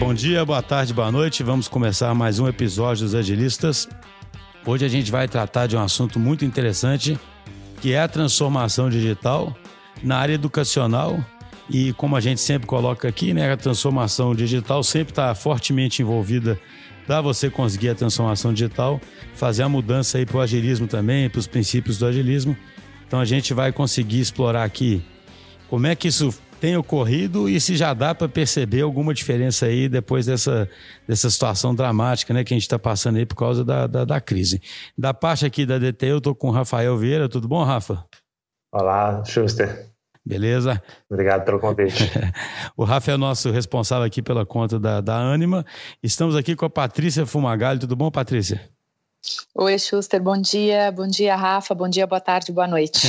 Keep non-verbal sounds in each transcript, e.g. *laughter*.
Bom dia, boa tarde, boa noite. Vamos começar mais um episódio dos Agilistas. Hoje a gente vai tratar de um assunto muito interessante, que é a transformação digital na área educacional. E como a gente sempre coloca aqui, né, a transformação digital sempre está fortemente envolvida para você conseguir a transformação digital, fazer a mudança aí para o agilismo também, para os princípios do agilismo. Então a gente vai conseguir explorar aqui como é que isso tem ocorrido e se já dá para perceber alguma diferença aí depois dessa, dessa situação dramática né, que a gente está passando aí por causa da, da, da, crise. Da parte aqui da DT, eu estou com o Rafael Vieira. Tudo bom, Rafa? Olá, Schuster. Beleza? Obrigado pelo convite. *laughs* o Rafa é nosso responsável aqui pela conta da, da Anima. Estamos aqui com a Patrícia Fumagalli. Tudo bom, Patrícia? Oi, Schuster, bom dia. Bom dia, Rafa. Bom dia, boa tarde, boa noite.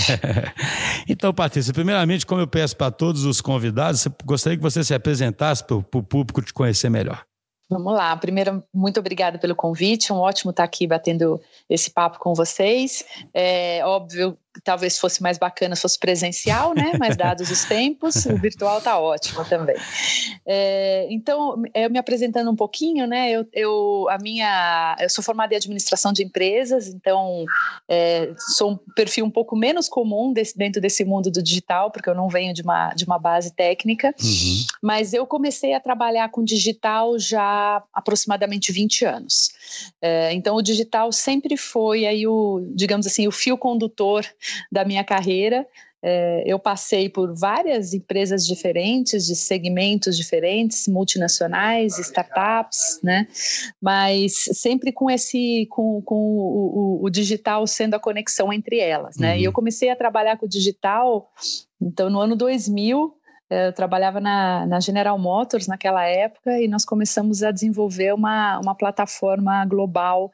*laughs* então, Patrícia, primeiramente, como eu peço para todos os convidados, gostaria que você se apresentasse para o público te conhecer melhor. Vamos lá. Primeiro, muito obrigada pelo convite. Um ótimo estar aqui batendo esse papo com vocês. É óbvio talvez fosse mais bacana se fosse presencial, né? Mas dados os tempos, o virtual está ótimo também. É, então, eu me apresentando um pouquinho, né? Eu, eu, a minha, eu sou formada em administração de empresas, então é, sou um perfil um pouco menos comum desse, dentro desse mundo do digital, porque eu não venho de uma, de uma base técnica, uhum. mas eu comecei a trabalhar com digital já aproximadamente 20 anos. É, então, o digital sempre foi aí o, digamos assim, o fio condutor *laughs* da minha carreira. É, eu passei por várias empresas diferentes, de segmentos diferentes, multinacionais, startups, né? Mas sempre com esse, com, com o, o, o digital sendo a conexão entre elas, né? Uhum. E eu comecei a trabalhar com o digital, então no ano 2000, é, eu trabalhava na, na, General Motors naquela época e nós começamos a desenvolver uma, uma plataforma global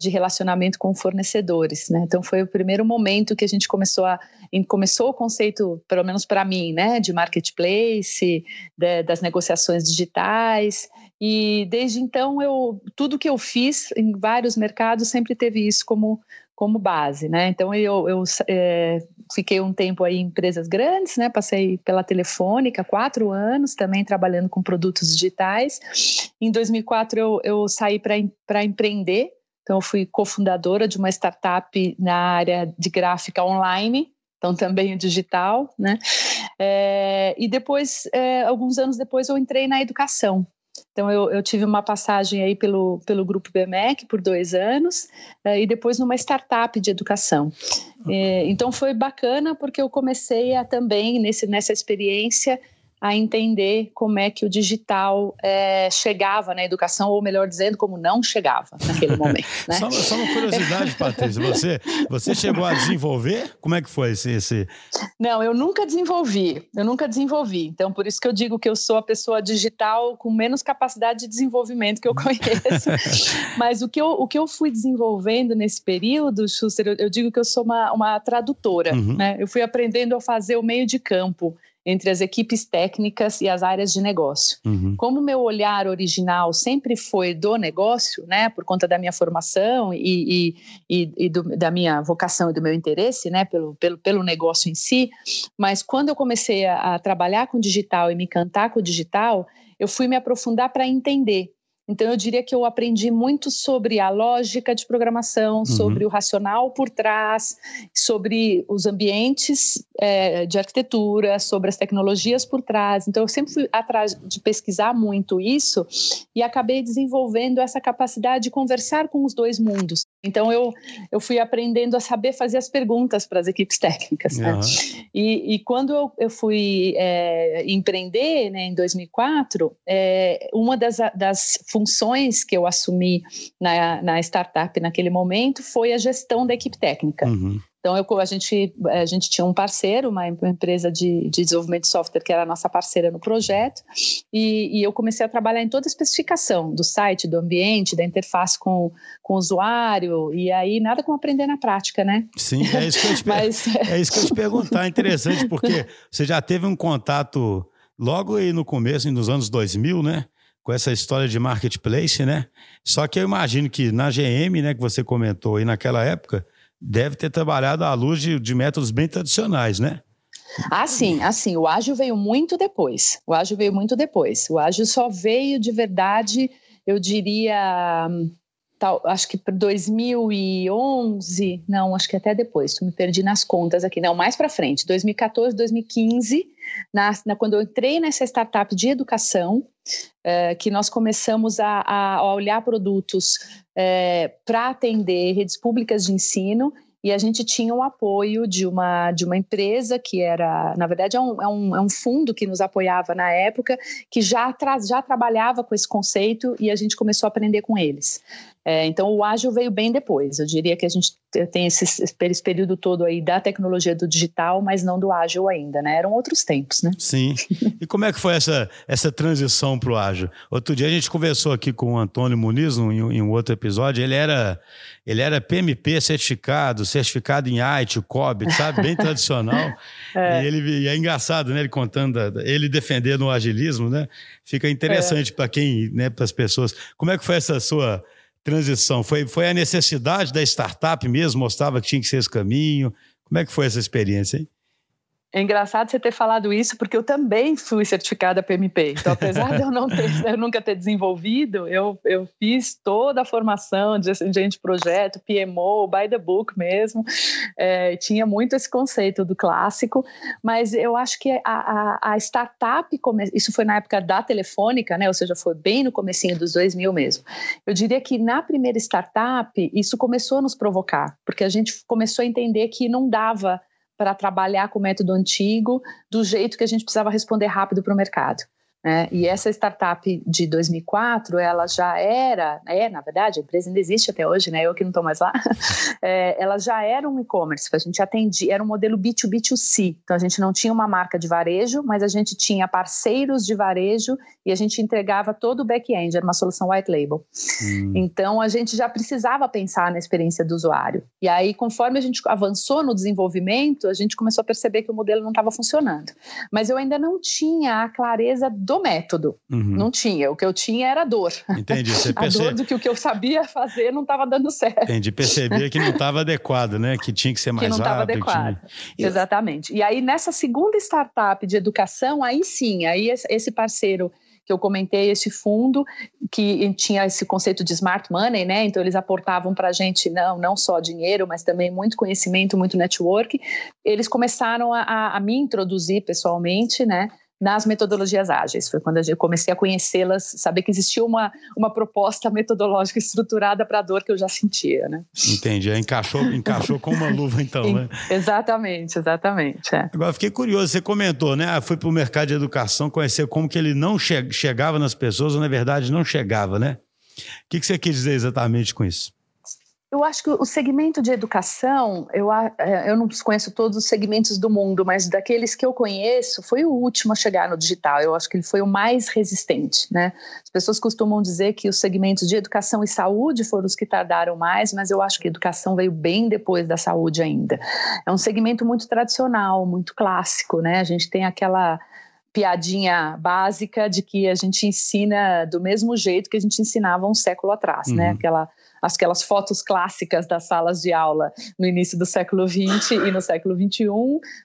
de relacionamento com fornecedores, né? Então foi o primeiro momento que a gente começou a começou o conceito, pelo menos para mim, né, de marketplace, de, das negociações digitais e desde então eu tudo que eu fiz em vários mercados sempre teve isso como como base, né? Então eu, eu é, fiquei um tempo aí em empresas grandes, né? Passei pela Telefônica quatro anos também trabalhando com produtos digitais. Em 2004 eu, eu saí para empreender então, eu fui cofundadora de uma startup na área de gráfica online, então também o digital, né? É, e depois, é, alguns anos depois, eu entrei na educação. Então, eu, eu, tive uma passagem aí pelo, pelo Grupo BMEC por dois anos é, e depois numa startup de educação. É, então, foi bacana porque eu comecei a também, nesse, nessa experiência, a entender como é que o digital é, chegava na educação, ou melhor dizendo, como não chegava naquele *laughs* momento. Né? só, só, uma curiosidade, Patrícia, você, você chegou a desenvolver? Como é que foi esse, esse... Não, eu nunca desenvolvi, eu nunca desenvolvi. Então, por isso que eu digo que eu sou a pessoa digital com menos capacidade de desenvolvimento que eu *laughs* conheço. Mas o que eu, o que eu fui desenvolvendo nesse período, Schuster, eu, eu digo que eu sou uma, uma tradutora. Uhum. Né? Eu fui aprendendo a fazer o meio de campo entre as equipes técnicas e as áreas de negócio. Uhum. Como meu olhar original sempre foi do negócio, né, por conta da minha formação e, e, e, e do, da minha vocação e do meu interesse, né, pelo, pelo, pelo negócio em si, mas quando eu comecei a, a trabalhar com digital e me encantar com o digital, eu fui me aprofundar para entender então, eu diria que eu aprendi muito sobre a lógica de programação, uhum. sobre o racional por trás, sobre os ambientes é, de arquitetura, sobre as tecnologias por trás. Então, eu sempre fui atrás de pesquisar muito isso e acabei desenvolvendo essa capacidade de conversar com os dois mundos. Então, eu, eu fui aprendendo a saber fazer as perguntas para as equipes técnicas. Né? Uhum. E, e, quando eu, eu fui é, empreender, né, em 2004, é, uma das, das funções que eu assumi na, na startup naquele momento foi a gestão da equipe técnica. Uhum. Então, eu, a, gente, a gente tinha um parceiro, uma empresa de, de desenvolvimento de software que era a nossa parceira no projeto, e, e, eu comecei a trabalhar em toda a especificação do site, do ambiente, da interface com, com o usuário, e aí nada como aprender na prática, né? Sim, é isso que eu *laughs* te, Mas... é isso que eu te perguntar. Interessante, porque você já teve um contato logo aí no começo, nos anos 2000, né? com essa história de marketplace, né? Só que eu imagino que na GM, né, que você comentou aí naquela época, deve ter trabalhado à luz de, de métodos bem tradicionais, né? Ah, sim, assim, o ágil veio muito depois. O ágil veio muito depois. O ágil só veio de verdade, eu diria, tal, acho que para 2011, não, acho que até depois, me perdi nas contas aqui, não, mais para frente, 2014, 2015, na, na, quando eu entrei nessa startup de educação, é, que nós começamos a, a olhar produtos é, para atender redes públicas de ensino e a gente tinha o apoio de uma, de uma empresa que era, na verdade, é um, é, um, é um fundo que nos apoiava na época, que já, tra já trabalhava com esse conceito e a gente começou a aprender com eles. É, então, o ágil veio bem depois. Eu diria que a gente tem esse, esse, período todo aí da tecnologia do digital, mas não do ágil ainda, né? Eram outros tempos, né? Sim. E como é que foi essa, essa transição para o ágil? Outro dia a gente conversou aqui com o Antônio Muniz em, em um outro episódio. Ele era, ele era PMP certificado, certificado em IT, COB, sabe? Bem *laughs* tradicional. é. E, ele, e é engraçado, né? Ele contando, ele defendendo o agilismo, né? Fica interessante é. para quem, né? Para as pessoas. Como é que foi essa sua transição? Foi, foi a necessidade da startup mesmo? Mostrava que tinha que ser esse caminho? Como é que foi essa experiência, hein? É engraçado você ter falado isso, porque eu também fui certificada PMP. Então, apesar de eu, não ter, *laughs* eu nunca ter desenvolvido, eu, eu fiz toda a formação de agente de projeto, PMO, by the book mesmo. É, tinha muito esse conceito do clássico, mas eu acho que a, a, a startup, isso foi na época da telefônica, né? ou seja, foi bem no comecinho dos 2000 mesmo. Eu diria que na primeira startup, isso começou a nos provocar, porque a gente começou a entender que não dava para trabalhar com o método antigo do jeito que a gente precisava responder rápido para o mercado. Né? E essa startup de 2004, ela já era, é, na verdade, a empresa ainda existe até hoje, né? Eu que não estou mais lá. *laughs* É, ela já era um e-commerce, a gente atendia, era um modelo B2B2C. Então a gente não tinha uma marca de varejo, mas a gente tinha parceiros de varejo e a gente entregava todo o back-end, era uma solução white label. Hum. Então a gente já precisava pensar na experiência do usuário. E aí, conforme a gente avançou no desenvolvimento, a gente começou a perceber que o modelo não estava funcionando. Mas eu ainda não tinha a clareza do método. Uhum. Não tinha. O que eu tinha era dor. Entendi. Você perce... *laughs* A dor do que o que eu sabia fazer não estava dando certo. Entendi. Percebia que não estava adequado, né? Que tinha que ser mais rápido. Que não estava adequado. Tinha... Exatamente. E aí, nessa segunda startup de educação, aí sim, aí esse parceiro que eu comentei, esse fundo que tinha esse conceito de smart money, né? Então eles aportavam para a gente não, não só dinheiro, mas também muito conhecimento, muito network. Eles começaram a, a me introduzir pessoalmente, né? Nas metodologias ágeis. Foi quando eu comecei a conhecê-las, saber que existia uma, uma proposta metodológica estruturada para a dor que eu já sentia, né? Entendi. Encaixou, encaixou com uma luva, então, né? Exatamente, exatamente. É. Agora, fiquei curioso, você comentou, né? Ah, fui para o mercado de educação conhecer como que ele não che chegava nas pessoas, ou na verdade não chegava, né? O que, que você quis dizer exatamente com isso? Eu acho que o segmento de educação, eu, é, eu não conheço todos os segmentos do mundo, mas daqueles que eu conheço, foi o último a chegar no digital. Eu acho que ele foi o mais resistente, né? As pessoas costumam dizer que os segmentos de educação e saúde foram os que tardaram mais, mas eu acho que a educação veio bem depois da saúde ainda. É um segmento muito tradicional, muito clássico, né? A gente tem aquela piadinha básica de que a gente ensina do mesmo jeito que a gente ensinava um século atrás, né? uhum. né? Aquela aquelas fotos clássicas das salas de aula no início do século XX e no século XXI,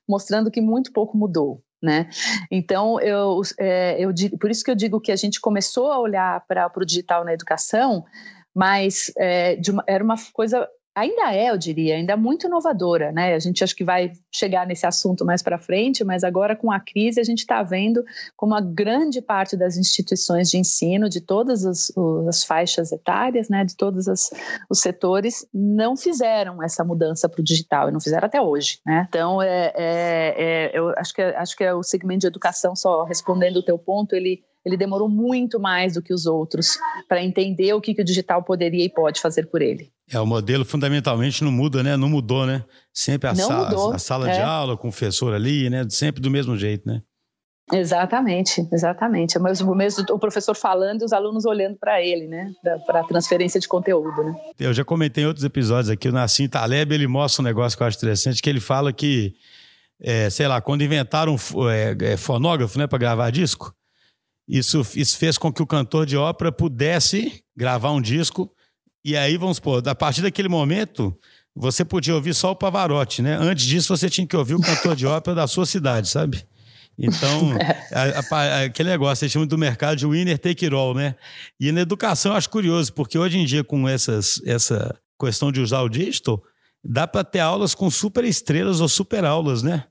mostrando que muito pouco mudou. Né? Então, eu, é, eu por isso que eu digo que a gente começou a olhar para o digital na educação, mas é, uma, era uma coisa ainda é, eu diria, ainda muito inovadora, né? A gente acho que vai chegar nesse assunto mais para frente, mas agora com a crise a gente está vendo como a grande parte das instituições de ensino, de todas as, as faixas etárias, né, de todos as, os setores, não fizeram essa mudança para o digital e não fizeram até hoje, né? Então, é, é, é, eu acho que acho que é o segmento de educação só respondendo o teu ponto, ele ele demorou muito mais do que os outros para entender o que, que o digital poderia e pode fazer por ele. É, o modelo fundamentalmente não muda, né? Não mudou, né? Sempre a, não sala, mudou. a sala é. de aula o professor ali, né? Sempre do mesmo jeito, né? Exatamente, exatamente. Mas o mesmo o professor falando e os alunos olhando para ele, né? Para a transferência de conteúdo, né? Eu já comentei em outros episódios aqui, o Nassim Taleb, ele mostra um negócio que eu acho interessante, que ele fala que, é, sei lá, quando inventaram é, é, fonógrafo, né, para gravar disco, isso, isso fez com que o cantor de ópera pudesse gravar um disco. E aí, vamos supor, a partir daquele momento, você podia ouvir só o Pavarotti, né? Antes disso, você tinha que ouvir o cantor de ópera da sua cidade, sabe? Então, *laughs* a, a, aquele negócio, eles chamam do mercado de winner take it all, né? E na educação eu acho curioso, porque hoje em dia, com essas, essa questão de usar o digital, dá para ter aulas com super estrelas ou super aulas, né?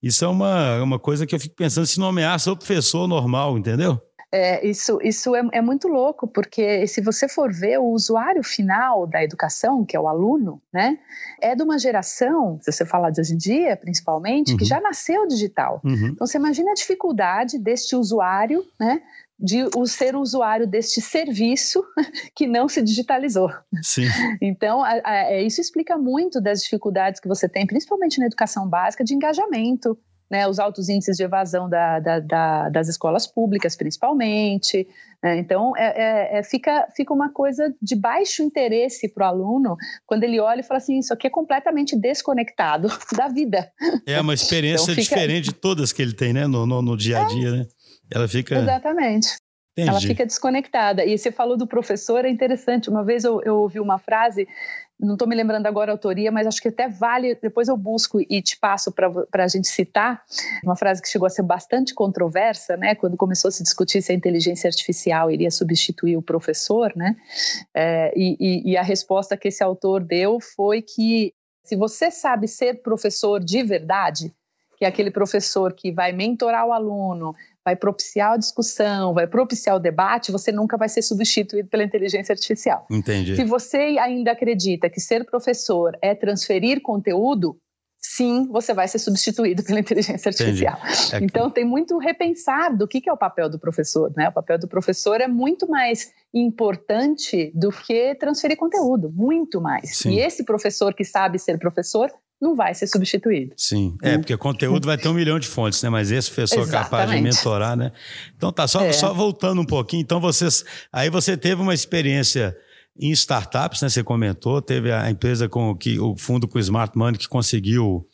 Isso é uma, uma coisa que eu fico pensando se nomear seu professor normal, entendeu? É, isso isso é, é, muito louco, porque se você for ver o usuário final da educação, que é o aluno, né, é de uma geração, se você falar de hoje em dia, principalmente, uhum. que já nasceu digital. Uhum. Então você imagina a dificuldade deste usuário, né, de o ser usuário deste serviço *laughs* que não se digitalizou. Sim. Então, a, a, é, isso explica muito das dificuldades que você tem, principalmente na educação básica, de engajamento, né, os altos índices de evasão da, da, da, das escolas públicas, principalmente. Né? Então, é, é, é, fica, fica uma coisa de baixo interesse para o aluno quando ele olha e fala assim: Isso aqui é completamente desconectado *laughs* da vida. É uma experiência então, fica... diferente de todas que ele tem né? no, no, no dia a dia. É. Né? Ela fica. Exatamente. Entendi. Ela fica desconectada. E você falou do professor, é interessante. Uma vez eu, eu ouvi uma frase, não estou me lembrando agora a autoria, mas acho que até vale, depois eu busco e te passo para a gente citar, uma frase que chegou a ser bastante controversa, né, quando começou a se discutir se a inteligência artificial iria substituir o professor, né, é, e, e a resposta que esse autor deu foi que se você sabe ser professor de verdade, que é aquele professor que vai mentorar o aluno, vai propiciar a discussão, vai propiciar o debate, você nunca vai ser substituído pela inteligência artificial. Entendi. Se você ainda acredita que ser professor é transferir conteúdo, sim, você vai ser substituído pela inteligência artificial. É que... Então, tem muito repensar do que é o papel do professor. Né? O papel do professor é muito mais importante do que transferir conteúdo, muito mais. Sim. E esse professor que sabe ser professor não vai ser substituído. Sim, é, porque conteúdo vai ter um milhão de fontes, né? Mas esse professor Exatamente. capaz de mentorar, né? Então tá, só, é. só voltando um pouquinho, então vocês. Aí você teve uma experiência em startups, né? Você comentou, teve a empresa com que o fundo com o Smart Money que conseguiu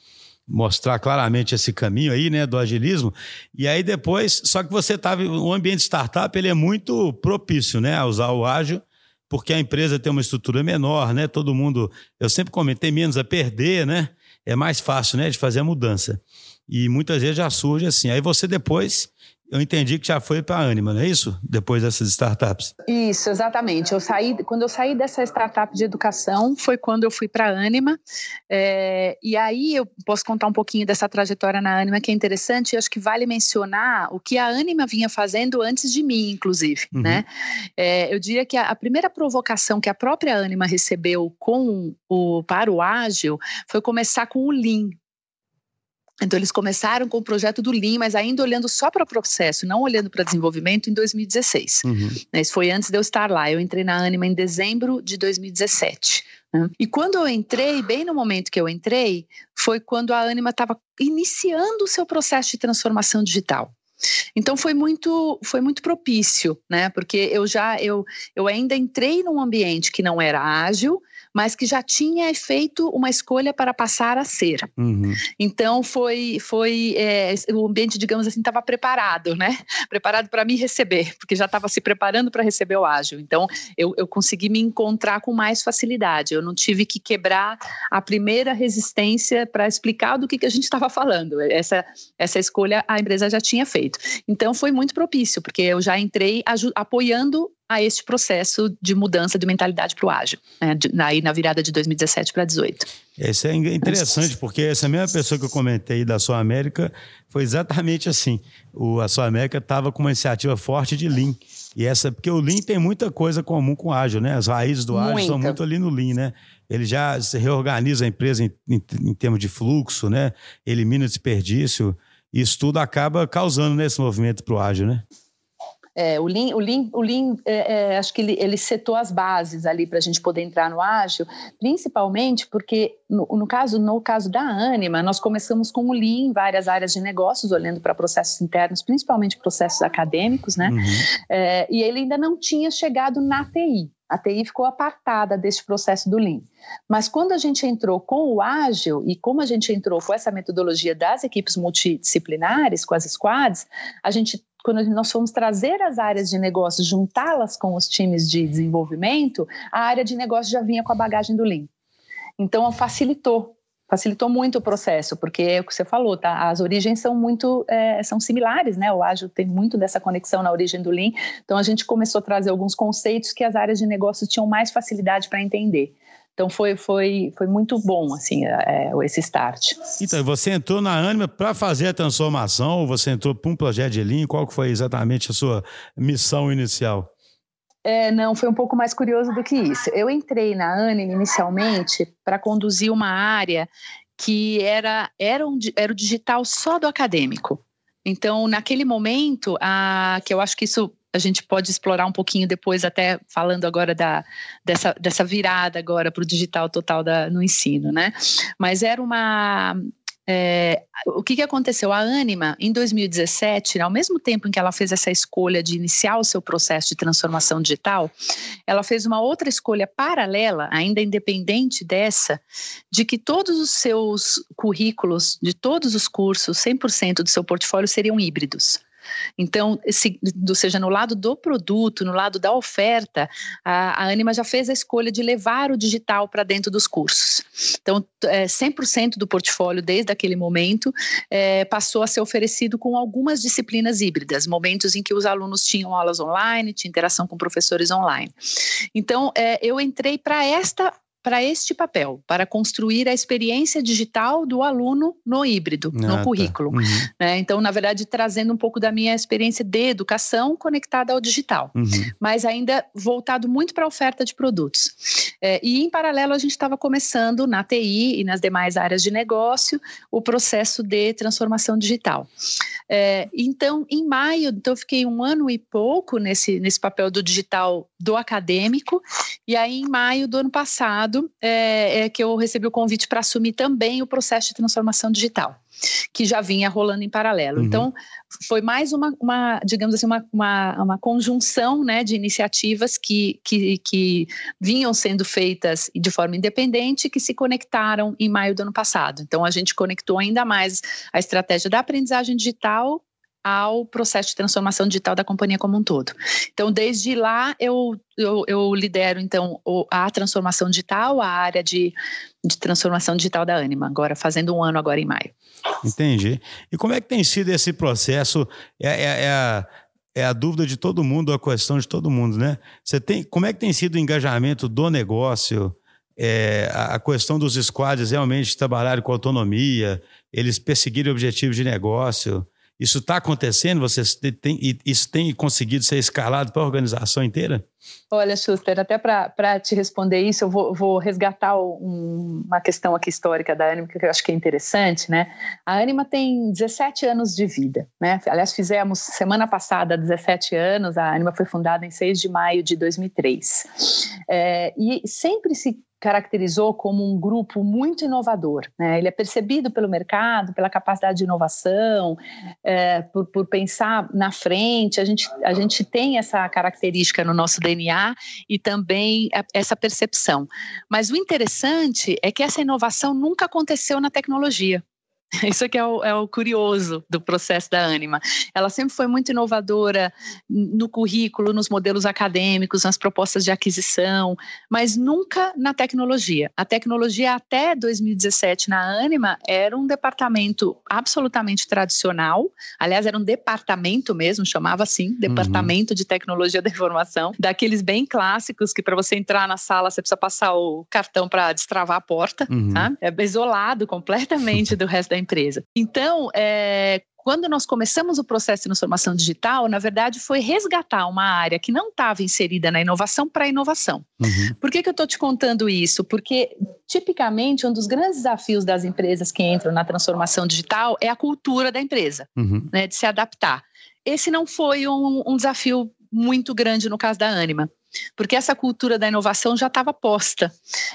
mostrar claramente esse caminho aí, né, do agilismo. E aí depois, só que você estava, o ambiente startup ele é muito propício, né, a usar o ágil porque a empresa tem uma estrutura menor, né? Todo mundo, eu sempre comentei menos a perder, né? É mais fácil, né, de fazer a mudança. E muitas vezes já surge assim. Aí você depois eu entendi que já foi para a Anima, não é isso? Depois dessas startups. Isso, exatamente. Eu saí, quando eu saí dessa startup de educação, foi quando eu fui para a Anima. É, e aí eu posso contar um pouquinho dessa trajetória na Anima, que é interessante, e acho que vale mencionar o que a Anima vinha fazendo antes de mim, inclusive. Uhum. Né? É, eu diria que a, a, primeira provocação que a própria Anima recebeu com o, para o ágil foi começar com o Lean, então, eles começaram com o projeto do Lean, mas ainda olhando só para o processo, não olhando para desenvolvimento, em 2016. Uhum. Né, isso foi antes de eu estar lá. Eu entrei na Anima em dezembro de 2017. Né? E quando eu entrei, bem no momento que eu entrei, foi quando a Anima estava iniciando o seu processo de transformação digital. Então foi muito foi muito propício, né? Porque eu já eu, eu ainda entrei num ambiente que não era ágil, mas que já tinha feito uma escolha para passar a ser. Uhum. Então foi, foi é, o ambiente, digamos assim, estava preparado, né? Preparado para me receber, porque já estava se preparando para receber o ágil. Então eu, eu consegui me encontrar com mais facilidade. Eu não tive que quebrar a primeira resistência para explicar do que, que a gente estava falando. Essa, essa escolha a empresa já tinha feito. Então foi muito propício, porque eu já entrei apoiando a este processo de mudança de mentalidade para o ágil, né, aí na virada de 2017 para 2018. Isso é interessante, porque essa mesma pessoa que eu comentei da Sua América foi exatamente assim. O, a Sua América estava com uma iniciativa forte de Lean. E essa, porque o Lean tem muita coisa comum com o ágil, né? As raízes do ágil Muita. são muito ali no Lean, né? Ele já se reorganiza a empresa em, em, em termos de fluxo, né? Elimina desperdício. Isso tudo acaba causando nesse movimento para o ágil, né? É, o Lean, o Lean, o Lean é, é, acho que ele, ele setou as bases ali para a gente poder entrar no ágil, principalmente porque, no, no, caso, no caso da Anima, nós começamos com o Lean em várias áreas de negócios, olhando para processos internos, principalmente processos acadêmicos, né? Uhum. É, e ele ainda não tinha chegado na TI. A TI ficou apartada deste processo do Lean. Mas quando a gente entrou com o ágil e como a gente entrou com essa metodologia das equipes multidisciplinares, com as squads, a gente quando nós fomos trazer as áreas de negócio, juntá-las com os times de desenvolvimento, a área de negócio já vinha com a bagagem do Lean. Então, facilitou facilitou muito o processo, porque é o que você falou, tá? As origens são muito é, são similares, né? O ágil tem muito dessa conexão na origem do Lean. Então a gente começou a trazer alguns conceitos que as áreas de negócio tinham mais facilidade para entender. Então foi, foi, foi muito bom assim é, esse start. Então você entrou na Anima para fazer a transformação? Ou você entrou para um projeto de Lean? Qual foi exatamente a sua missão inicial? É, não, foi um pouco mais curioso do que isso. Eu entrei na Anime inicialmente para conduzir uma área que era, era, um, era o digital só do acadêmico. Então, naquele momento, a, que eu acho que isso a gente pode explorar um pouquinho depois, até falando agora da, dessa, dessa virada agora para o digital total da, no ensino, né? Mas era uma, é, o que, que aconteceu? A Anima, em 2017, ao mesmo tempo em que ela fez essa escolha de iniciar o seu processo de transformação digital, ela fez uma outra escolha paralela, ainda independente dessa, de que todos os seus currículos, de todos os cursos, 100% do seu portfólio seriam híbridos. Então, se, ou seja, no lado do produto, no lado da oferta, a, a Anima já fez a escolha de levar o digital para dentro dos cursos. Então, é, 100% do portfólio, desde aquele momento, é, passou a ser oferecido com algumas disciplinas híbridas, momentos em que os alunos tinham aulas online, tinha interação com professores online. Então, é, eu entrei para esta para este papel, para construir a experiência digital do aluno no híbrido, ah, no tá. currículo. Uhum. Né? Então, na verdade, trazendo um pouco da minha experiência de educação conectada ao digital, uhum. mas ainda voltado muito para a oferta de produtos. É, e, em paralelo, a gente estava começando na TI e nas demais áreas de negócio o processo de transformação digital. É, então, em maio, então, eu fiquei um ano e pouco nesse, nesse papel do digital do acadêmico, e aí, em maio do ano passado, é, é que eu recebi o convite para assumir também o processo de transformação digital, que já vinha rolando em paralelo. Uhum. Então, foi mais uma, uma digamos assim, uma, uma, uma, conjunção né, de iniciativas que, que, que vinham sendo feitas de forma independente que se conectaram em maio do ano passado. Então, a gente conectou ainda mais a estratégia da aprendizagem digital ao processo de transformação digital da companhia como um todo. Então, desde lá, eu, eu, eu lidero, então, a transformação digital, a área de, de transformação digital da Anima, agora, fazendo um ano agora em maio. Entendi. E como é que tem sido esse processo? É, é, é a é a dúvida de todo mundo, a questão de todo mundo, né? Você tem, como é que tem sido o engajamento do negócio, é, a questão dos squads realmente trabalharem com autonomia, eles perseguirem objetivos de negócio, isso está acontecendo? Você tem, isso tem conseguido ser escalado para a organização inteira? Olha, Schuster, até para te responder isso, eu vou, vou resgatar um, uma questão aqui histórica da Anima, que eu acho que é interessante, né? A Anima tem 17 anos de vida, né? Aliás, fizemos semana passada 17 anos, a Anima foi fundada em 6 de maio de 2003. É, e sempre se caracterizou como um grupo muito inovador. Né? Ele é percebido pelo mercado, pela capacidade de inovação, é, por, por, pensar na frente. A gente, a gente tem essa característica no nosso DNA e também essa percepção. Mas o interessante é que essa inovação nunca aconteceu na tecnologia. *laughs* Isso aqui é o, é o, curioso do processo da Anima. Ela sempre foi muito inovadora no currículo, nos modelos acadêmicos, nas propostas de aquisição, mas nunca na tecnologia. A tecnologia até 2017 na Anima era um departamento absolutamente tradicional. Aliás, era um departamento mesmo, chamava assim, uhum. Departamento uhum. de Tecnologia da Informação, daqueles bem clássicos que para você entrar na sala você precisa passar o cartão para destravar a porta, uhum. tá? É isolado completamente do resto da empresa. Então, é, quando nós começamos o processo de transformação digital, na verdade, foi resgatar uma área que não estava inserida na inovação para a inovação. Uhum. Por que, que eu estou te contando isso? Porque, tipicamente, um dos grandes desafios das empresas que entram na transformação digital é a cultura da empresa, uhum. né, de se adaptar. Esse não foi um, um desafio muito grande no caso da Anima porque essa cultura da inovação já estava posta.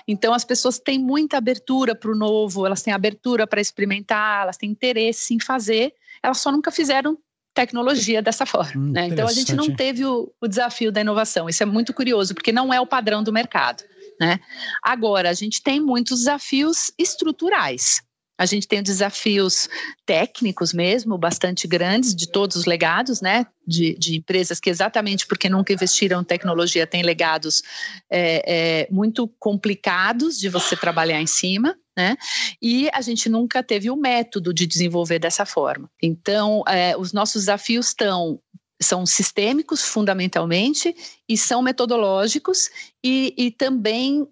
Então, as pessoas têm muita abertura para o novo, elas têm abertura para experimentar, elas têm interesse em fazer, elas só nunca fizeram tecnologia dessa forma. Hum, né? Então, a gente não teve o, o desafio da inovação. Isso é muito curioso, porque não é o padrão do mercado. Né? Agora, a gente tem muitos desafios estruturais. A gente tem desafios técnicos mesmo, bastante grandes, de todos os legados, né? De, de empresas que, exatamente porque nunca investiram em tecnologia, têm legados é, é, muito complicados de você trabalhar em cima. Né? E a gente nunca teve o método de desenvolver dessa forma. Então, é, os nossos desafios estão são sistêmicos fundamentalmente e são metodológicos e, e também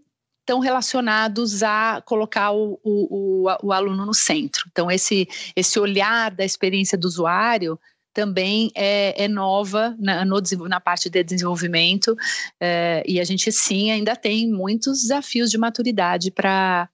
estão relacionados a colocar o, o, o, o, aluno no centro. Então, esse, esse olhar da experiência do usuário também é, é nova na, no, na parte de desenvolvimento é, e a gente sim ainda tem muitos desafios de maturidade para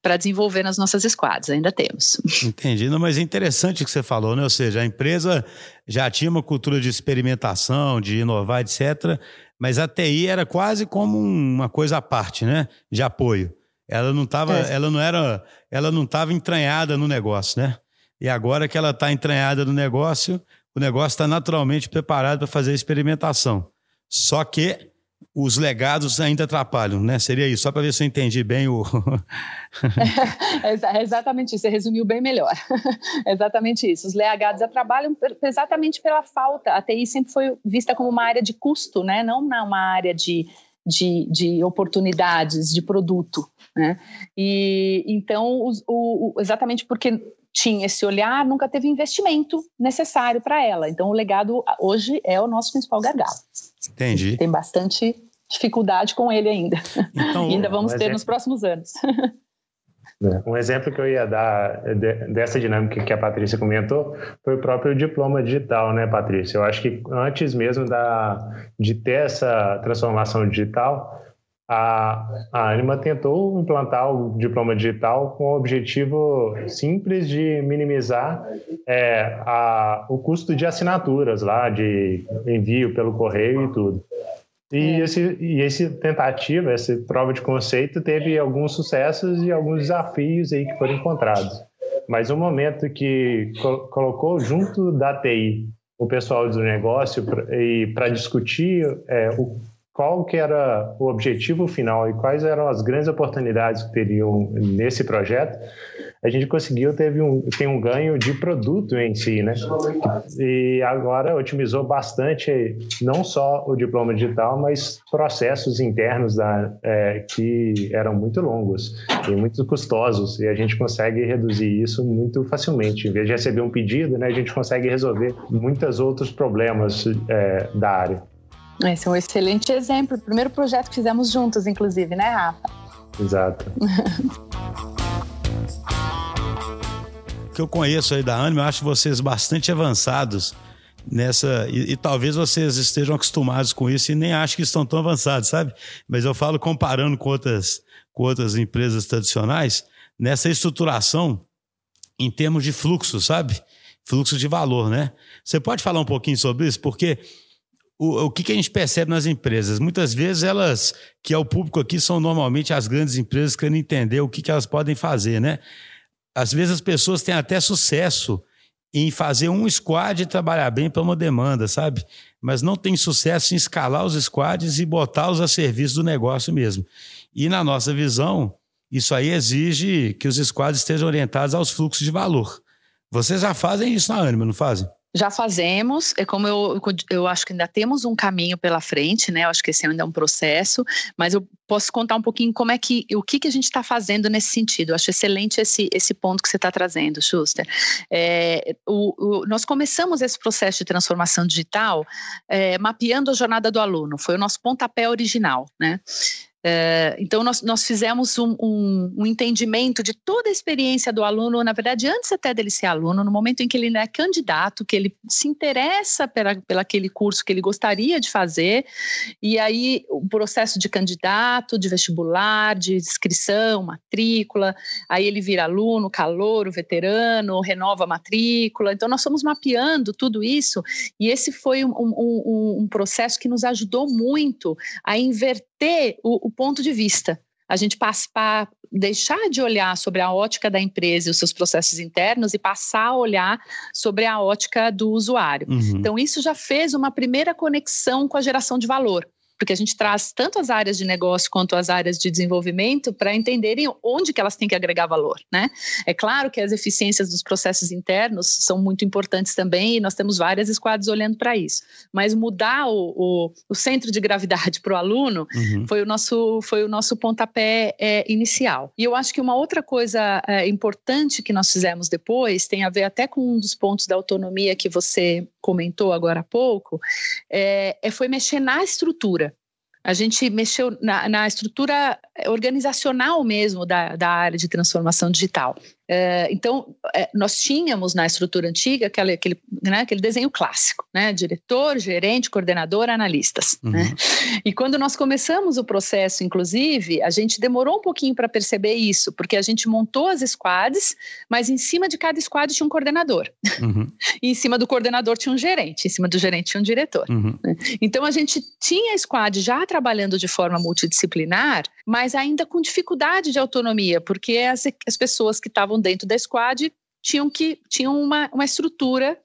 para desenvolver nas nossas squads, ainda temos. Entendi, Não, mas é interessante o que você falou, né? Ou seja, a empresa já tinha uma cultura de experimentação, de inovar, etc., mas a TI era quase como uma coisa à parte, né? De apoio. Ela não estava, é. ela não era, ela não estava entranhada no negócio, né? E agora que ela está entranhada no negócio, o negócio está naturalmente preparado para fazer a experimentação. Só que os legados ainda atrapalham, né? Seria isso, só para ver se eu entendi bem o. *laughs* é exatamente isso, você resumiu bem melhor. *laughs* exatamente isso. Os legados atrapalham exatamente pela falta. A TI sempre foi vista como uma área de custo, né? Não uma área de, de, de oportunidades, de produto. Né? E então, o, o, exatamente porque tinha esse olhar, nunca teve investimento necessário para ela. Então, o legado hoje é o nosso principal gargalo. Entendi. Tem bastante dificuldade com ele ainda. Então, *laughs* ainda vamos ter nos próximos anos. *laughs* Um exemplo que eu ia dar dessa dinâmica que a Patrícia comentou foi o próprio diploma digital, né, Patrícia? Eu acho que antes mesmo da, de ter essa transformação digital, a, a Anima tentou implantar o diploma digital com o objetivo simples de minimizar é, a, o custo de assinaturas lá, de envio pelo correio e tudo. E, é. esse, e esse tentativa, essa prova de conceito teve alguns sucessos e alguns desafios aí que foram encontrados. Mas o momento que colocou junto da TI o pessoal do negócio e para discutir é, o qual que era o objetivo final e quais eram as grandes oportunidades que teriam nesse projeto, a gente conseguiu ter um, ter um ganho de produto em si, né? E agora otimizou bastante não só o diploma digital, mas processos internos da, é, que eram muito longos e muito custosos e a gente consegue reduzir isso muito facilmente. Em vez de receber um pedido, né, a gente consegue resolver muitos outros problemas é, da área. Esse é um excelente exemplo. O primeiro projeto que fizemos juntos, inclusive, né, Rafa? Exato. o que eu conheço aí da Anima, eu acho vocês bastante avançados nessa. E, e, talvez vocês estejam acostumados com isso e nem acham que estão tão avançados, sabe? Mas eu falo comparando com outras, com outras empresas tradicionais, nessa estruturação em termos de fluxo, sabe? Fluxo de valor, né? Você pode falar um pouquinho sobre isso? Porque o, o que, que, a gente percebe nas empresas? Muitas vezes elas, que é o público aqui, são normalmente as grandes empresas querendo entender o que, que elas podem fazer, né? Às vezes as pessoas têm até sucesso em fazer um squad e trabalhar bem para uma demanda, sabe? Mas não tem sucesso em escalar os squads e botá-los a serviço do negócio mesmo. E na nossa visão, isso aí exige que os squads estejam orientados aos fluxos de valor. Vocês já fazem isso na Anima, não fazem? Já fazemos, é como eu, eu acho que ainda temos um caminho pela frente, né? Eu acho que esse ainda é um processo, mas eu posso contar um pouquinho como é que o que, que a gente está fazendo nesse sentido. Eu acho excelente esse, esse ponto que você está trazendo, Schuster. É, o, o, nós começamos esse processo de transformação digital é, mapeando a jornada do aluno, foi o nosso pontapé original, né? É, então, nós, nós fizemos um, um, um, entendimento de toda a experiência do aluno, na verdade, antes até dele ser aluno, no momento em que ele é candidato, que ele se interessa pela aquele curso que ele gostaria de fazer, e aí o processo de candidato, de vestibular, de inscrição, matrícula, aí ele vira aluno, calouro, veterano, renova a matrícula. Então, nós fomos mapeando tudo isso, e esse foi um, um, um processo que nos ajudou muito a inverter ter o, o ponto de vista. A gente passar, deixar de olhar sobre a ótica da empresa e os seus processos internos e passar a olhar sobre a ótica do usuário. Uhum. Então, isso já fez uma primeira conexão com a geração de valor. Porque a gente traz tanto as áreas de negócio quanto as áreas de desenvolvimento para entenderem onde que elas têm que agregar valor, né? É claro que as eficiências dos processos internos são muito importantes também e nós temos várias squads olhando para isso, mas mudar o, o, o, centro de gravidade *laughs* para o aluno uhum. foi o nosso foi o nosso pontapé é, inicial. E eu acho que uma outra coisa é, importante que nós fizemos depois tem a ver até com um dos pontos da autonomia que você comentou agora há pouco, é, é foi mexer na estrutura. A gente mexeu na, na estrutura organizacional mesmo da, da área de transformação digital. É, então, é, nós tínhamos na estrutura antiga aquele, aquele, né, aquele desenho clássico, né? Diretor, gerente, coordenador, analistas. Uhum. Né? E quando nós começamos o processo, inclusive, a gente demorou um pouquinho para perceber isso, porque a gente montou as squads, mas em cima de cada squad tinha um coordenador. Uhum. *laughs* E em cima do coordenador tinha um gerente, em cima do gerente tinha um diretor. Uhum. Né? Então, a gente tinha a squad já trabalhando de forma multidisciplinar, mas ainda com dificuldade de autonomia, porque as, as pessoas que estavam dentro da squad tinham que tinham uma, uma estrutura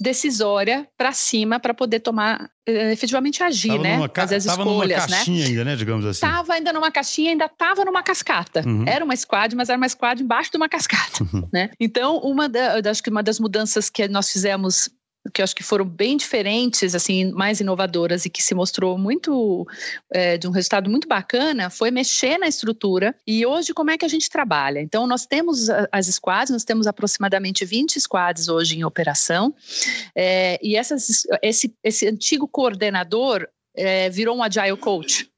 decisória para cima para poder tomar eh, efetivamente agir, tava né? Numa, Fazer as tava escolhas, numa né? caixinha né? ainda, né? Digamos assim. Tava ainda numa caixinha, ainda tava numa cascata. Uhum. Era uma squad, mas era uma squad embaixo de uma cascata, uhum. né? Então, uma da, acho que uma das mudanças que nós fizemos que eu acho que foram bem diferentes, assim, mais inovadoras e que se mostrou muito é, de um resultado muito bacana, foi mexer na estrutura. E hoje, como é que a gente trabalha? Então, nós temos as squads, nós temos aproximadamente 20 squads hoje em operação, é, e essas, esse, esse antigo coordenador é, virou um agile coach.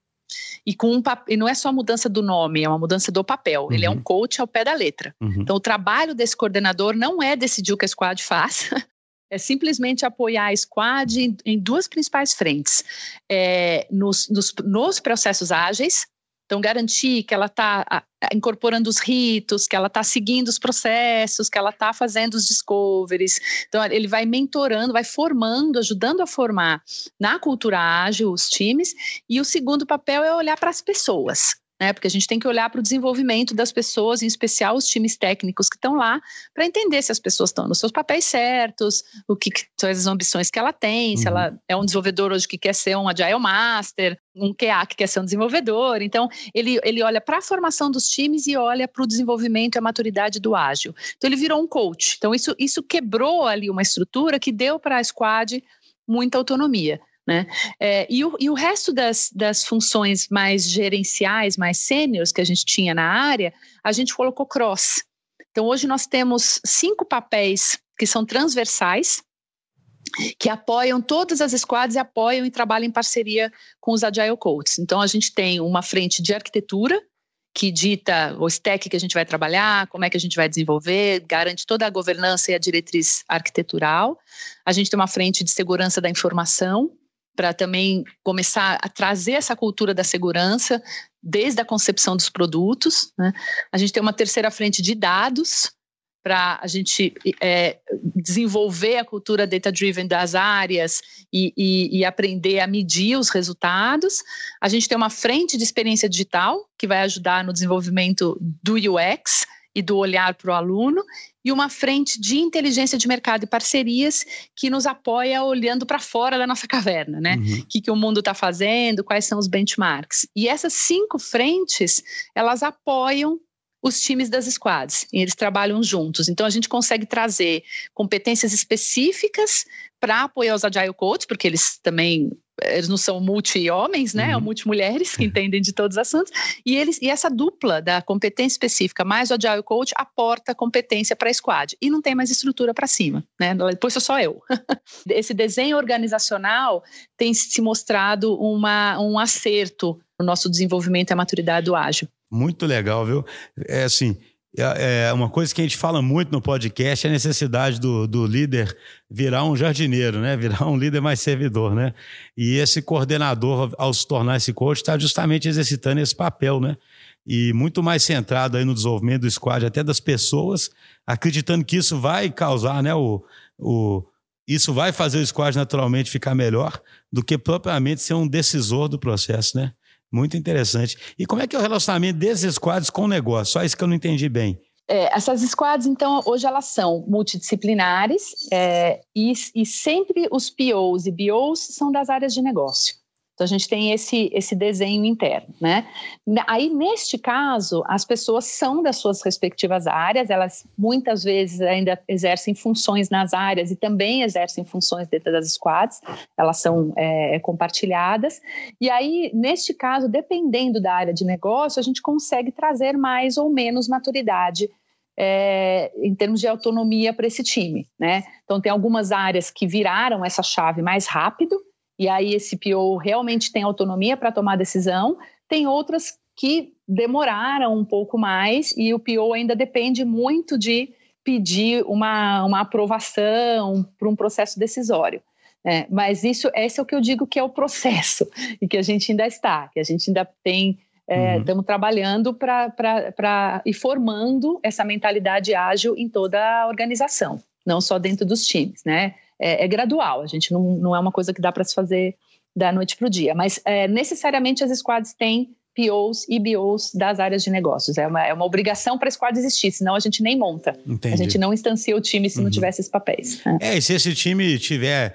E, com um, e não é só a mudança do nome, é uma mudança do papel. Uhum. Ele é um uhum. coach ao pé da letra. Uhum. Então, o trabalho desse coordenador não é decidir o que a squad faz, *laughs* é simplesmente apoiar a squad em, em duas principais frentes. É, nos, nos, nos, processos ágeis, então garantir que ela está incorporando os ritos, que ela está seguindo os processos, que ela está fazendo os discoveries. Então, ele vai mentorando, vai formando, ajudando a formar na cultura ágil os times. E o segundo papel é olhar para as pessoas né? Porque a gente tem que olhar para o desenvolvimento das pessoas, em especial os times técnicos que estão lá, para entender se as pessoas estão nos seus papéis certos, o que, que, são as ambições que ela tem, uhum. se ela é um desenvolvedor hoje que quer ser um Agile Master, um QA que quer ser um desenvolvedor. Então, ele, ele olha para a formação dos times e olha para o desenvolvimento e a maturidade do ágil. Então, ele virou um coach. Então, isso, isso quebrou ali uma estrutura que deu para a squad muita autonomia. Né? É, e, o, e o resto das, das funções mais gerenciais, mais sêniores que a gente tinha na área, a gente colocou cross. Então, hoje nós temos cinco papéis que são transversais, que apoiam todas as squads e apoiam e trabalham em parceria com os Agile Coaches. Então, a gente tem uma frente de arquitetura, que dita o stack que a gente vai trabalhar, como é que a gente vai desenvolver, garante toda a governança e a diretriz arquitetural. A gente tem uma frente de segurança da informação, para também começar a trazer essa cultura da segurança desde a concepção dos produtos. Né? A gente tem uma terceira frente de dados para a gente é, desenvolver a cultura data-driven das áreas e, e, e, aprender a medir os resultados. A gente tem uma frente de experiência digital que vai ajudar no desenvolvimento do UX e do olhar para o aluno, e uma frente de inteligência de mercado e parcerias que nos apoia olhando para fora da nossa caverna, né? Uhum. O que, que o mundo está fazendo, quais são os benchmarks. E essas cinco frentes, elas apoiam os times das squads, e eles trabalham juntos. Então a gente consegue trazer competências específicas para apoiar os agile coaches, porque eles também eles não são multi-homens, né? Uhum. Ou multi-mulheres que entendem de todos os assuntos. E, eles, e essa dupla da competência específica mais o Agile Coach aporta competência para a squad. E não tem mais estrutura para cima, né? Depois sou só eu. *laughs* Esse desenho organizacional tem se mostrado uma, um acerto no nosso desenvolvimento e a maturidade do ágil. Muito legal, viu? É assim, é, é uma coisa que a gente fala muito no podcast é a necessidade do, do líder virar um jardineiro, né? Virar um líder mais servidor, né? E esse coordenador, ao se tornar esse coach, está justamente exercitando esse papel, né? E muito mais centrado aí no desenvolvimento do squad, até das pessoas, acreditando que isso vai causar, né? O, o, isso vai fazer o squad naturalmente ficar melhor do que propriamente ser um decisor do processo, né? Muito interessante. E como é que é o relacionamento desses squads com o negócio? Só isso que eu não entendi bem. É, essas squads, então, hoje elas são multidisciplinares é, e, e, sempre os POs e BOs são das áreas de negócio. Então a gente tem esse, esse desenho interno, né? Aí neste caso, as pessoas são das suas respectivas áreas, elas muitas vezes ainda exercem funções nas áreas e também exercem funções dentro das squads, elas são é, compartilhadas. E aí, neste caso, dependendo da área de negócio, a gente consegue trazer mais ou menos maturidade é, em termos de autonomia para esse time, né? Então tem algumas áreas que viraram essa chave mais rápido e aí esse PO realmente tem autonomia para tomar decisão. Tem outras que demoraram um pouco mais e o PO ainda depende muito de pedir uma, uma aprovação para um processo decisório. É, mas isso, esse é o que eu digo que é o processo *laughs* e que a gente ainda está, que a gente ainda tem é, uhum. Estamos trabalhando para ir formando essa mentalidade ágil em toda a organização, não só dentro dos times, né? É, é gradual, a gente não, não é uma coisa que dá para se fazer da noite para o dia, mas é, necessariamente as squads têm POs e BOs das áreas de negócios. É uma, é uma obrigação para a squad existir, senão a gente nem monta. Entendi. A gente não instancia o time se uhum. não tivesse esses papéis. É. é, e se esse time tiver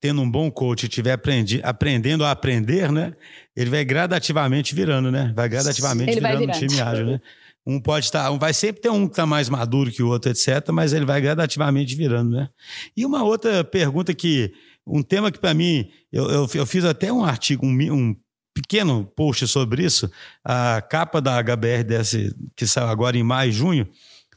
tendo um bom coach, tiver aprendi, aprendendo a aprender, né? Ele vai gradativamente virando, né? Vai gradativamente ele virando vai um time ágil, né? Um pode estar, tá, um vai sempre ter um que está mais maduro que o outro, etc., mas ele vai gradativamente virando, né? E uma outra pergunta que, um tema que para mim, eu, eu, eu, fiz até um artigo, um, um pequeno post sobre isso. A capa da HBR desse, que saiu agora em maio e junho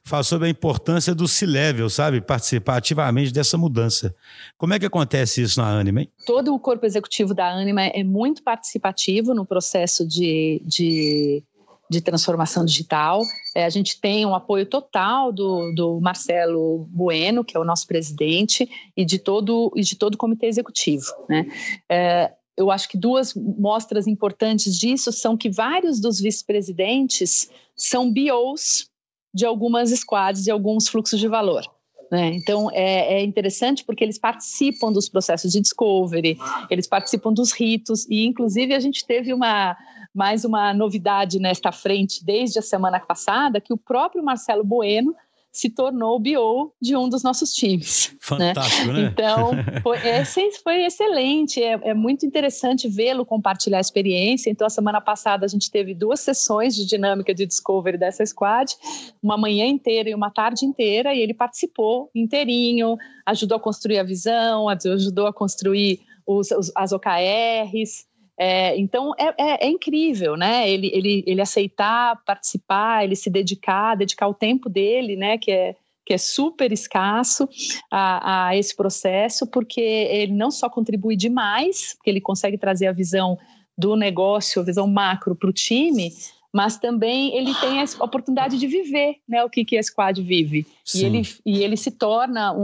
fala sobre a importância do C-Level, sabe? Participar ativamente dessa mudança. Como é que acontece isso na Anima? Hein? Todo o corpo executivo da Anima é muito participativo no processo de, de, de transformação digital. É, a gente tem um apoio total do, do Marcelo Bueno, que é o nosso presidente, e de todo, e de todo o comitê executivo. Né? É, eu acho que duas mostras importantes disso são que vários dos vice-presidentes são BOs de algumas squads, de alguns fluxos de valor. Né? Então é, é, interessante porque eles participam dos processos de discovery, eles participam dos ritos, e inclusive a gente teve uma mais uma novidade nesta frente desde a semana passada, que o próprio Marcelo Bueno se tornou o BO de um dos nossos times. Né? Fantástico, né? né? Então, foi, *laughs* é, foi excelente, é, é muito interessante vê-lo compartilhar a experiência. Então, a semana passada a gente teve duas sessões de dinâmica de Discovery dessa squad, uma manhã inteira e uma tarde inteira, e ele participou inteirinho, ajudou a construir a visão, ajudou a construir os, os as OKRs, é, então é, é, é, incrível, né? Ele, ele, ele aceitar participar, ele se dedicar, dedicar o tempo dele, né? Que é, que é super escasso a, a esse processo, porque ele não só contribui demais, porque ele consegue trazer a visão do negócio, a visão macro para o time, mas também ele tem a oportunidade de viver né, o que, que a Squad vive. E ele, e ele se torna um,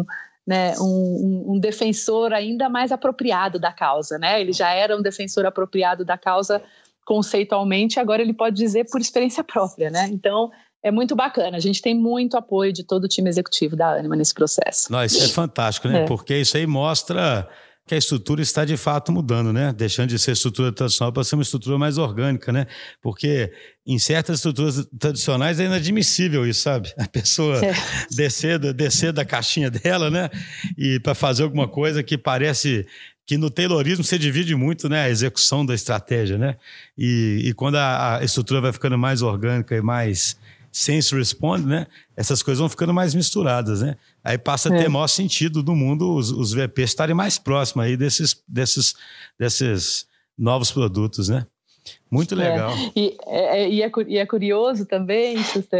um né, um, um, defensor ainda mais apropriado da causa. Né? Ele já era um defensor apropriado da causa conceitualmente, agora ele pode dizer por experiência própria. Né? Então, é muito bacana. A gente tem muito apoio de todo o time executivo da Anima nesse processo. Não, isso é fantástico, né? É. Porque isso aí mostra que a estrutura está de fato mudando, né? Deixando de ser estrutura tradicional para ser uma estrutura mais orgânica, né? Porque em certas estruturas tradicionais é inadmissível isso, sabe? A pessoa é. descer, descer da caixinha dela, né? E para fazer alguma coisa que parece que no Taylorismo você divide muito né, a execução da estratégia, né? E, e quando a, a estrutura vai ficando mais orgânica e mais sense responde, né? Essas coisas vão ficando mais misturadas, né? Aí passa a ter é. maior sentido do mundo os, os VPs estarem mais próximos aí desses, desses, desses novos produtos, né? Muito é, legal. É, e, é, e, é, e, é, curioso também,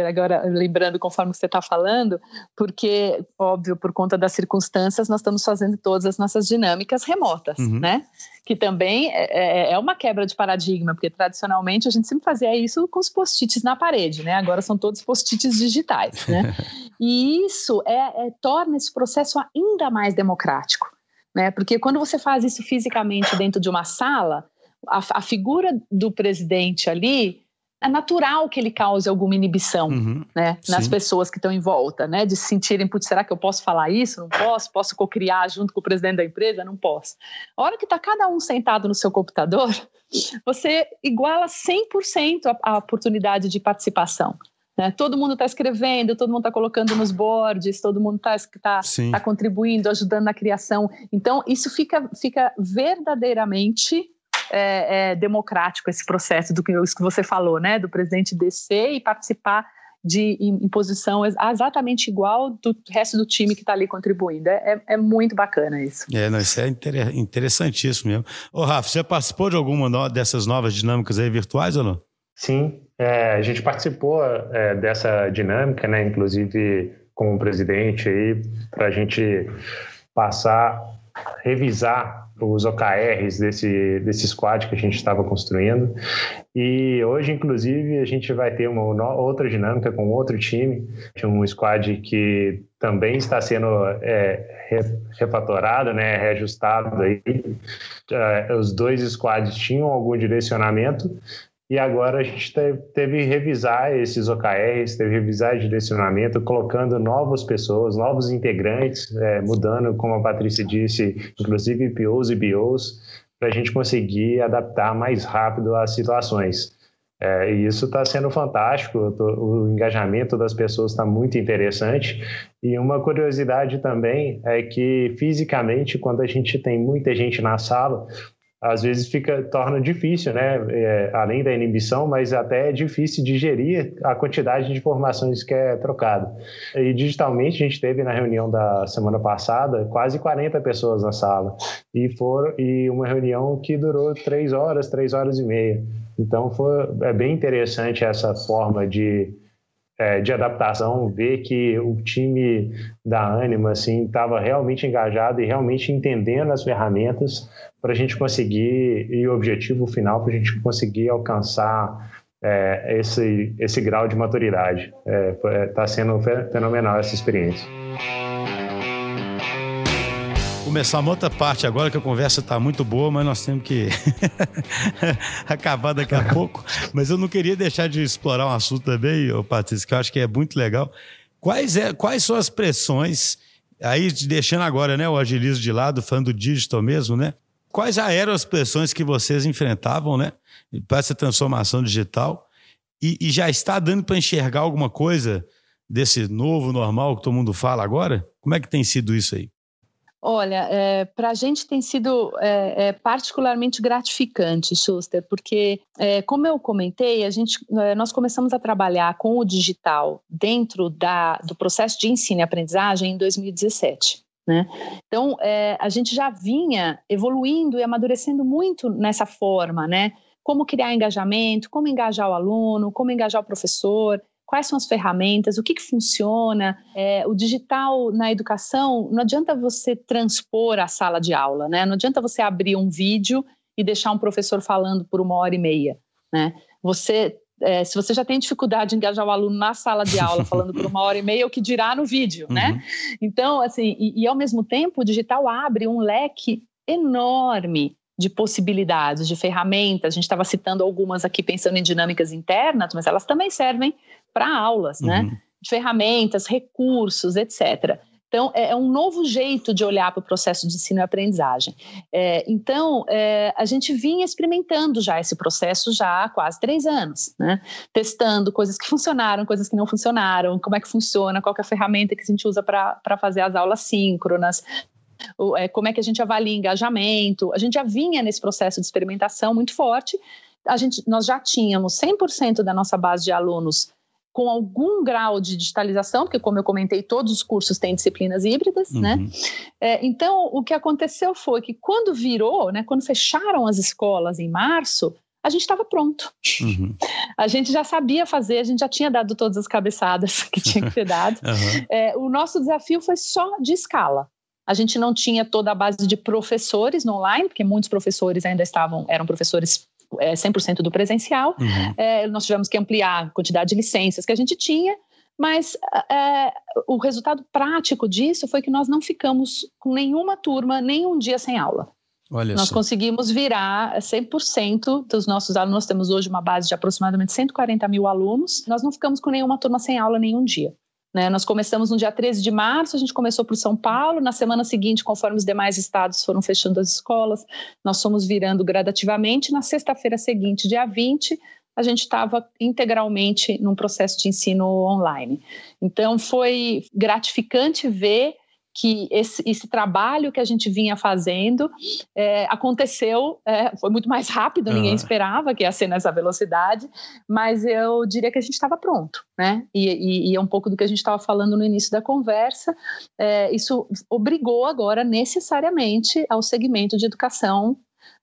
agora lembrando conforme você está falando, porque, óbvio, por conta das circunstâncias, nós estamos fazendo todas as nossas dinâmicas remotas, uhum. né? Que também é, é, é, uma quebra de paradigma, porque tradicionalmente a gente sempre fazia isso com os post-its na parede, né? Agora são todos post-its digitais, né? *laughs* e isso é, torna esse processo ainda mais democrático, né? Porque quando você faz isso fisicamente dentro de uma sala, a, a figura do presidente ali é natural que ele cause alguma inibição uhum, né, nas sim. pessoas que estão em volta, né, de se sentirem, putz, será que eu posso falar isso? Não posso? Posso co-criar junto com o presidente da empresa? Não posso. A hora que está cada um sentado no seu computador, *laughs* você iguala 100% a, a oportunidade de participação. Né? Todo mundo está escrevendo, todo mundo está colocando nos boards, todo mundo está tá, tá contribuindo, ajudando na criação. Então, isso fica, fica verdadeiramente é, é, democrático esse processo do que, isso que você falou, né? Do presidente descer e participar de em, posição exatamente igual do resto do time que está ali contribuindo. É, é, é, muito bacana isso. É, não, isso é interessantíssimo mesmo. Ô, Rafa, você participou de alguma dessas novas dinâmicas aí virtuais ou não? Sim, é, a gente participou é, dessa dinâmica, né? Inclusive com o presidente aí, para a gente passar, revisar os OKRs desse, desse squad que a gente estava construindo. E hoje, inclusive, a gente vai ter uma outra dinâmica com outro time, um squad que também está sendo é, refatorado, né, reajustado aí. É, os dois squads tinham algum direcionamento, e agora a gente teve que revisar esses OKRs, teve que revisar direcionamento, colocando novas pessoas, novos integrantes, é, mudando, como a Patrícia disse, inclusive POs e BOs, para a gente conseguir adaptar mais rápido às situações. É, e isso está sendo fantástico, o engajamento das pessoas está muito interessante. E uma curiosidade também é que, fisicamente, quando a gente tem muita gente na sala, às vezes fica torna difícil, né? É, além da inibição, mas até é difícil digerir a quantidade de informações que é trocada. E digitalmente a gente teve na reunião da semana passada quase 40 pessoas na sala e foram e uma reunião que durou três horas, três horas e meia. Então foi é bem interessante essa forma de é, de adaptação, ver que o time da Anima assim estava realmente engajado e realmente entendendo as ferramentas para a gente conseguir e o objetivo final para a gente conseguir alcançar é, esse esse grau de maturidade. Está é, tá sendo fenomenal essa experiência começar uma outra parte agora, que a conversa está muito boa, mas nós temos que *laughs* acabar daqui a pouco. Mas eu não queria deixar de explorar um assunto também, Patrícia, que eu acho que é muito legal. Quais, é, quais são as pressões, aí deixando agora né, o agilismo de lado, falando do digital mesmo, né? Quais já eram as pressões que vocês enfrentavam, né? Para essa transformação digital? E, e já está dando para enxergar alguma coisa desse novo normal que todo mundo fala agora? Como é que tem sido isso aí? Olha, é, para a gente tem sido é, é, particularmente gratificante, Schuster, porque, é, como eu comentei, a gente, é, nós começamos a trabalhar com o digital dentro da, do processo de ensino e aprendizagem em 2017. Né? Então, é, a gente já vinha evoluindo e amadurecendo muito nessa forma, né? Como criar engajamento, como engajar o aluno, como engajar o professor, quais são as ferramentas, o que, que funciona. É, o digital na educação, não adianta você transpor a sala de aula, né? Não adianta você abrir um vídeo e deixar um professor falando por uma hora e meia, né? Você é, se você já tem dificuldade em engajar o aluno na sala de aula *laughs* falando por uma hora e meia, o que dirá no vídeo, né? uhum. né? Então, assim, e, e, ao mesmo tempo, o digital abre um leque enorme de possibilidades, de ferramentas. A gente estava citando algumas aqui pensando em dinâmicas internas, mas elas também servem para aulas, né? uhum. né? Ferramentas, recursos, etc. Então, é, é um novo jeito de olhar para o processo de ensino e aprendizagem. É, então, é, a gente vinha experimentando já esse processo já há quase três anos, né? Testando coisas que funcionaram, coisas que não funcionaram, como é que funciona, qual é a ferramenta que a gente usa para fazer as aulas síncronas, como é que a gente avalia engajamento. A gente já vinha nesse processo de experimentação muito forte. A gente, nós já tínhamos 100% da nossa base de alunos com algum grau de digitalização, porque, como eu comentei, todos os cursos têm disciplinas híbridas, né? uhum. né? É, então, o que aconteceu foi que quando virou, né, quando fecharam as escolas em março, a gente estava pronto. Uhum. A gente já sabia fazer, a gente já tinha dado todas as cabeçadas *laughs* que tinha que ser dado. *laughs* Uhum. É, o nosso desafio foi só de escala. A gente não tinha toda a base de professores no online, porque muitos professores ainda estavam, eram professores é, 100% do presencial. Uhum. É, nós tivemos que ampliar a quantidade de licenças que a gente tinha, mas é, o resultado prático disso foi que nós não ficamos com nenhuma turma, nenhum dia sem aula. Olha nós só. conseguimos virar 100% dos nossos alunos. Nós temos hoje uma base de aproximadamente 140 mil alunos. Nós não ficamos com nenhuma turma sem aula nenhum dia. Né? Nós começamos no dia 13 de março, a gente começou por São Paulo, na semana seguinte, conforme os demais estados foram fechando as escolas, nós fomos virando gradativamente. Na sexta-feira seguinte, dia 20, a gente estava integralmente num processo de ensino online. Então, foi gratificante ver que esse, esse trabalho que a gente vinha fazendo é, aconteceu, é, foi muito mais rápido, ninguém esperava que ia ser nessa velocidade, mas eu diria que a gente estava pronto, né? E, e, e, é um pouco do que a gente estava falando no início da conversa, é, isso obrigou agora necessariamente ao segmento de educação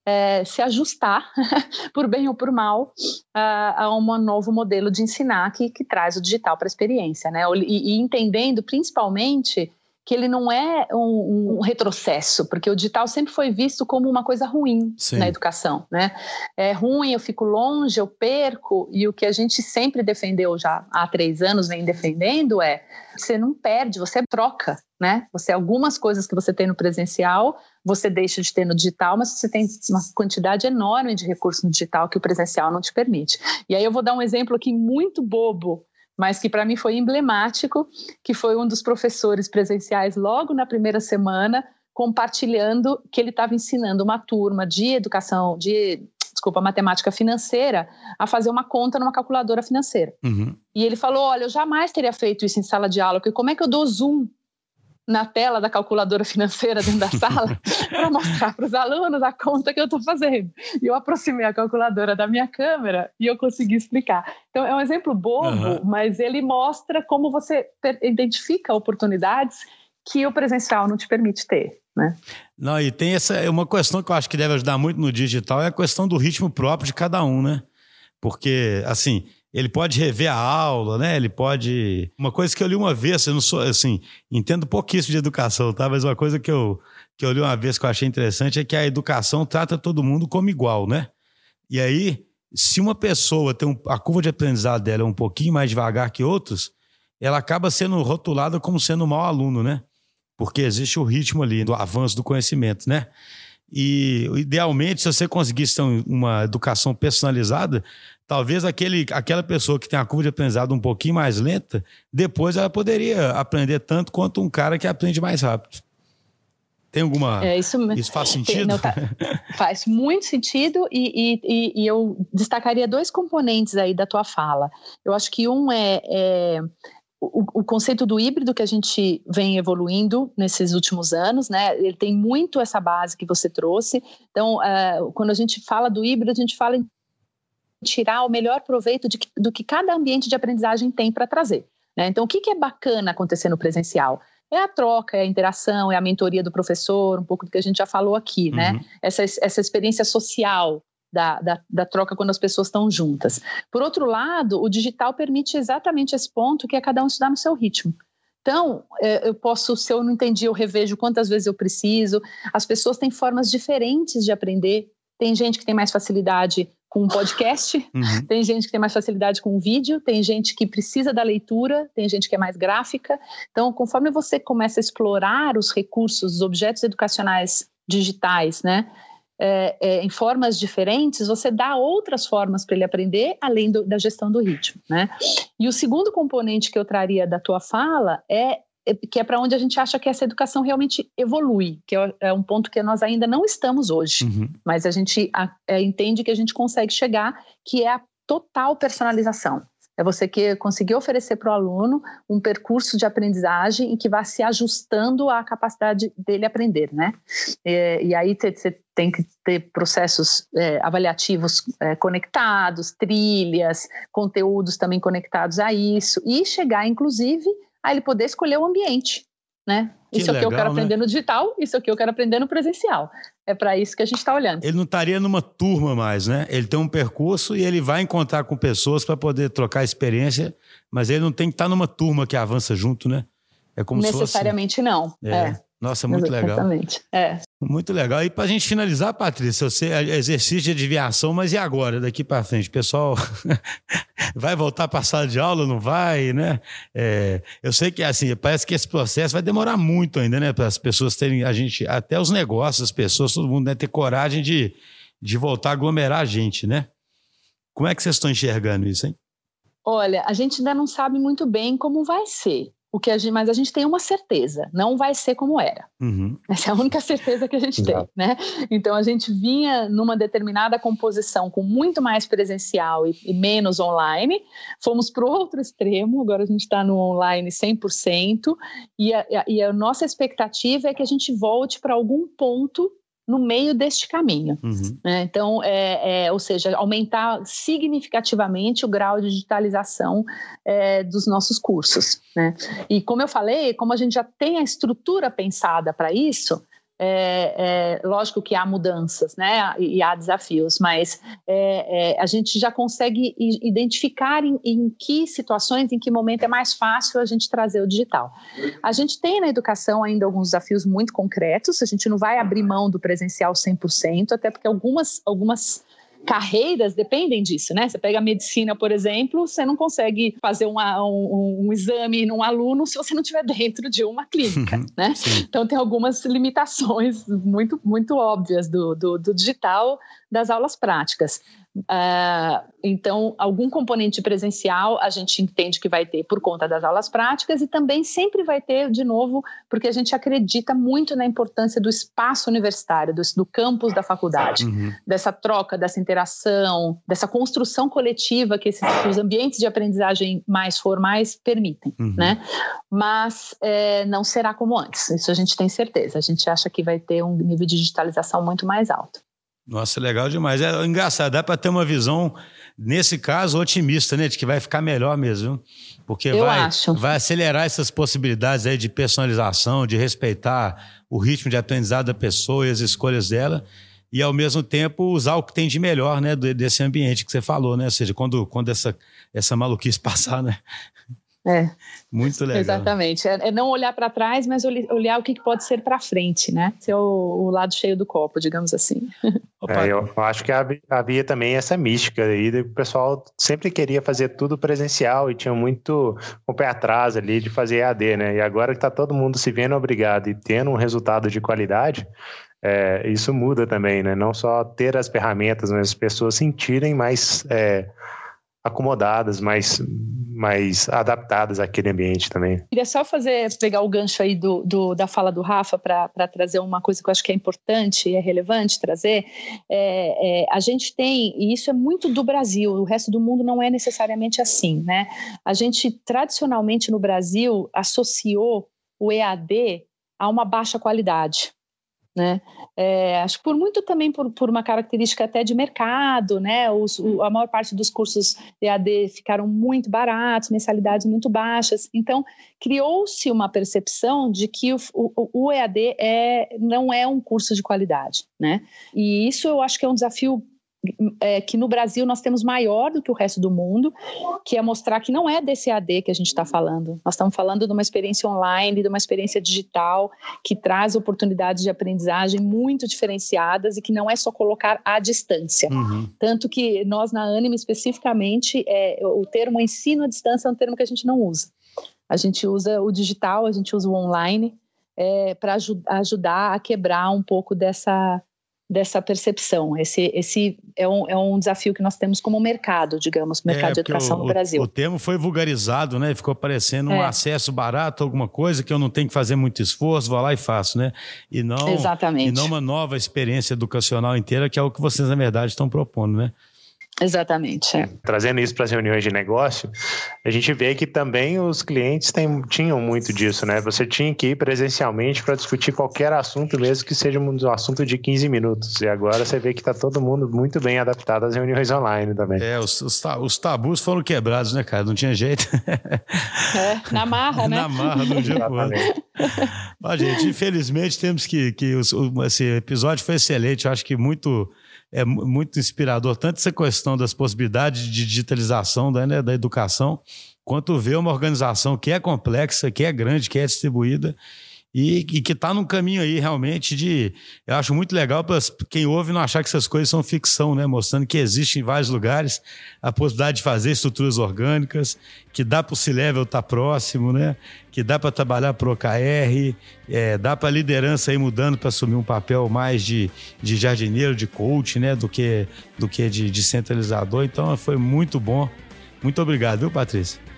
é, se ajustar, *laughs* por bem ou por mal, a, a um novo modelo de ensinar que, que traz o digital para a experiência, né? E, e, entendendo principalmente que ele não é um, um, retrocesso, porque o digital sempre foi visto como uma coisa ruim Sim. na educação, né? É ruim, eu fico longe, eu perco, e o que a gente sempre defendeu já há três anos, vem defendendo, é você não perde, você troca, né? Você algumas coisas que você tem no presencial, você deixa de ter no digital, mas você tem uma quantidade enorme de recursos no digital que o presencial não te permite. E aí eu vou dar um exemplo aqui muito bobo mas que para mim foi emblemático, que foi um dos professores presenciais logo na primeira semana compartilhando que ele estava ensinando uma turma de educação, de desculpa, matemática financeira, a fazer uma conta numa calculadora financeira. Uhum. E ele falou: Olha, eu jamais teria feito isso em sala de aula, porque como é que eu dou zoom na tela da calculadora financeira dentro da sala *laughs* para mostrar para os alunos a conta que eu estou fazendo. E eu aproximei a calculadora da minha câmera e eu consegui explicar. Então, é um exemplo bobo, uhum. mas ele mostra como você identifica oportunidades que o presencial não te permite ter. Né? Não, e tem essa é uma questão que eu acho que deve ajudar muito no digital é a questão do ritmo próprio de cada um, né? Porque, assim, ele pode rever a aula, né? Ele pode. Uma coisa que eu li uma vez, eu não sou assim, entendo pouquíssimo de educação, tá? Mas uma coisa que eu, que eu li uma vez que eu achei interessante é que a educação trata todo mundo como igual, né? E aí, se uma pessoa tem um, a curva de aprendizado dela é um pouquinho mais devagar que outros, ela acaba sendo rotulada como sendo um mau aluno, né? Porque existe o ritmo ali do avanço do conhecimento, né? E, idealmente, se você conseguisse ter uma educação personalizada, talvez aquele, aquela pessoa que tem a curva de aprendizado um pouquinho mais lenta, depois ela poderia aprender tanto quanto um cara que aprende mais rápido. Tem alguma. É, isso, isso faz *laughs* sentido? Não, tá, faz muito sentido e, e, e, eu destacaria dois componentes aí da tua fala. Eu acho que um é, é o, o, conceito do híbrido que a gente vem evoluindo nesses últimos anos, né? Ele tem muito essa base que você trouxe. Então, uh, quando a gente fala do híbrido, a gente fala em tirar o melhor proveito de, do que cada ambiente de aprendizagem tem para trazer. Né? Então, o que, que é bacana acontecer no presencial? É a troca, é a interação, é a mentoria do professor, um pouco do que a gente já falou aqui, né? uhum. Essa, essa experiência social da, da, da, troca quando as pessoas estão juntas. Por outro lado, o digital permite exatamente esse ponto, que é cada um estudar no seu ritmo. Então, é, eu posso, se eu não entendi, eu revejo quantas vezes eu preciso. As pessoas têm formas diferentes de aprender. Tem gente que tem mais facilidade com um podcast, uhum. tem gente que tem mais facilidade com um vídeo, tem gente que precisa da leitura, tem gente que é mais gráfica. Então, conforme você começa a explorar os recursos, os objetos educacionais digitais, né? é, é, em formas diferentes, você dá outras formas para ele aprender, além do, da gestão do ritmo, né? E o segundo componente que eu traria da tua fala é, é que é para onde a gente acha que essa educação realmente evolui, que é, é um ponto que nós ainda não estamos hoje, uhum. mas a gente é, entende que a gente consegue chegar, que é a total personalização. É você que conseguir oferecer para o aluno um percurso de aprendizagem em que vá se ajustando à capacidade dele aprender, né? E, e aí você tem que ter processos é, avaliativos é, conectados, trilhas, conteúdos também conectados a isso e chegar, inclusive, a ele poder escolher o ambiente né? Que isso legal, é o que eu quero né? aprender no digital, isso é o que eu quero aprender no presencial. É para isso que a gente está olhando. Ele não estaria numa turma mais, né? Ele tem um percurso e ele vai encontrar com pessoas para poder trocar experiência, mas ele não tem que estar tá numa turma que avança junto, né? É como Necessariamente se fosse... não. É. é. Nossa, muito Exatamente. legal. É. Muito legal. E para a gente finalizar, Patrícia, você é exercício de adivinhação, mas e agora, daqui para frente? Pessoal, *laughs* vai voltar para a sala de aula? Não vai, né? É, eu sei que assim, parece que esse processo vai demorar muito ainda, né? Para as pessoas terem, a gente, até os negócios, as pessoas, todo mundo né, ter coragem de, de voltar a aglomerar a gente, né? Como é que vocês estão enxergando isso, hein? Olha, a gente ainda não sabe muito bem como vai ser. O que a gente, mas a gente tem uma certeza, não vai ser como era. Uhum. Essa é a única certeza que a gente tem, né? Então a gente vinha numa determinada composição com muito mais presencial e, e menos online, fomos para o outro extremo, agora a gente está no online 100%, e a, e a nossa expectativa é que a gente volte para algum ponto no meio deste caminho. Uhum. Né? Então, é, é, ou seja, aumentar significativamente o grau de digitalização é, dos nossos cursos. Né? E como eu falei, como a gente já tem a estrutura pensada para isso, é, é, lógico que há mudanças, né, e, há desafios, mas é, é, a gente já consegue identificar em, em, que situações, em que momento é mais fácil a gente trazer o digital. A gente tem na educação ainda alguns desafios muito concretos, a gente não vai abrir mão do presencial 100%, até porque algumas, algumas carreiras dependem disso, né? Você pega a medicina, por exemplo, você não consegue fazer uma, um, um, exame num aluno se você não estiver dentro de uma clínica, né? Sim. Então tem algumas limitações muito, muito óbvias do, do, do digital das aulas práticas. Uh, então, algum componente presencial a gente entende que vai ter por conta das aulas práticas e também sempre vai ter, de novo, porque a gente acredita muito na importância do espaço universitário, do, do campus da faculdade, uhum. dessa troca, dessa interação, dessa construção coletiva que esses, os ambientes de aprendizagem mais formais permitem, uhum. né? Mas é, não será como antes, isso a gente tem certeza. A gente acha que vai ter um nível de digitalização muito mais alto. Nossa, legal demais. É engraçado, dá para ter uma visão, nesse caso, otimista, né? De que vai ficar melhor mesmo. Porque vai, vai acelerar essas possibilidades aí de personalização, de respeitar o ritmo de aprendizado da pessoa e as escolhas dela. E, ao mesmo tempo, usar o que tem de melhor, né? Desse ambiente que você falou, né? Ou seja, quando, quando essa, essa maluquice *laughs* passar, né? É. Muito legal. Exatamente. É, é não olhar para trás, mas olhar o que pode ser para frente, né? Ser o, o, lado cheio do copo, digamos assim. *laughs* É, eu acho que havia também essa mística aí, o pessoal sempre queria fazer tudo presencial e tinha muito o pé atrás ali de fazer EAD, né? E agora que está todo mundo se vendo obrigado e tendo um resultado de qualidade, é, isso muda também, né? Não só ter as ferramentas, mas as pessoas sentirem mais é, acomodadas, mais mais adaptadas àquele ambiente também. Queria só fazer, pegar o gancho aí do, do da fala do Rafa para trazer uma coisa que eu acho que é importante e é relevante trazer. É, é, a gente tem, e isso é muito do Brasil, o resto do mundo não é necessariamente assim, né? A gente tradicionalmente no Brasil associou o EAD a uma baixa qualidade. Né? É, acho por muito também por, por uma característica até de mercado, né? Os, o, a maior parte dos cursos EAD ficaram muito baratos, mensalidades muito baixas. Então, criou-se uma percepção de que o, o, o, EAD é, não é um curso de qualidade, né? E isso eu acho que é um desafio é, que no Brasil nós temos maior do que o resto do mundo, que é mostrar que não é desse AD que a gente está falando. Nós estamos falando de uma experiência online, de uma experiência digital que traz oportunidades de aprendizagem muito diferenciadas e que não é só colocar à distância. Uhum. Tanto que nós na Anime especificamente, é, o termo ensino à distância é um termo que a gente não usa. A gente usa o digital, a gente usa o online é, para aj ajudar a quebrar um pouco dessa dessa percepção. Esse, esse é, um, é um desafio que nós temos como mercado, digamos, mercado é, de educação o, no Brasil. O, o termo foi vulgarizado, né? Ficou parecendo um é. acesso barato, alguma coisa que eu não tenho que fazer muito esforço, vou lá e faço, né? E não, Exatamente. E não uma nova experiência educacional inteira, que é o que vocês, na verdade, estão propondo, né? Exatamente. É. Trazendo isso para as reuniões de negócio, a gente vê que também os clientes tem, tinham muito disso, né? Você tinha que ir presencialmente para discutir qualquer assunto, mesmo que seja um assunto de 15 minutos. E agora você vê que está todo mundo muito bem adaptado às reuniões online também. É, os, os, os tabus foram quebrados, né, cara? Não tinha jeito. *laughs* É, na marra, né? Na marra, no dia Ó, gente, infelizmente temos que. que os, esse episódio foi excelente, eu acho que muito é muito inspirador, tanto essa questão das possibilidades de digitalização da, né, da educação, quanto ver uma organização que é complexa, que é grande, que é distribuída e, e que está num caminho aí realmente de. Eu acho muito legal para quem ouve não achar que essas coisas são ficção, né? Mostrando que existe em vários lugares a possibilidade de fazer estruturas orgânicas, que dá para o C-Level estar tá próximo, né? Que dá para trabalhar para o OKR, é, dá para a liderança ir mudando para assumir um papel mais de, de jardineiro, de coach, né? Do que, do que de, de centralizador. Então foi muito bom. Muito obrigado, viu, Patrícia?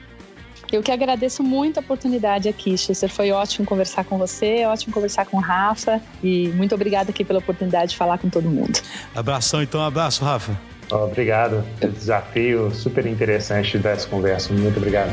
Eu que agradeço muito a oportunidade aqui, Chester. Foi ótimo conversar com você, ótimo conversar com o Rafa e muito obrigada aqui pela oportunidade de falar com todo mundo. Abração, então, abraço, Rafa. Obrigado. Desafio super interessante dessa conversa. Muito obrigado.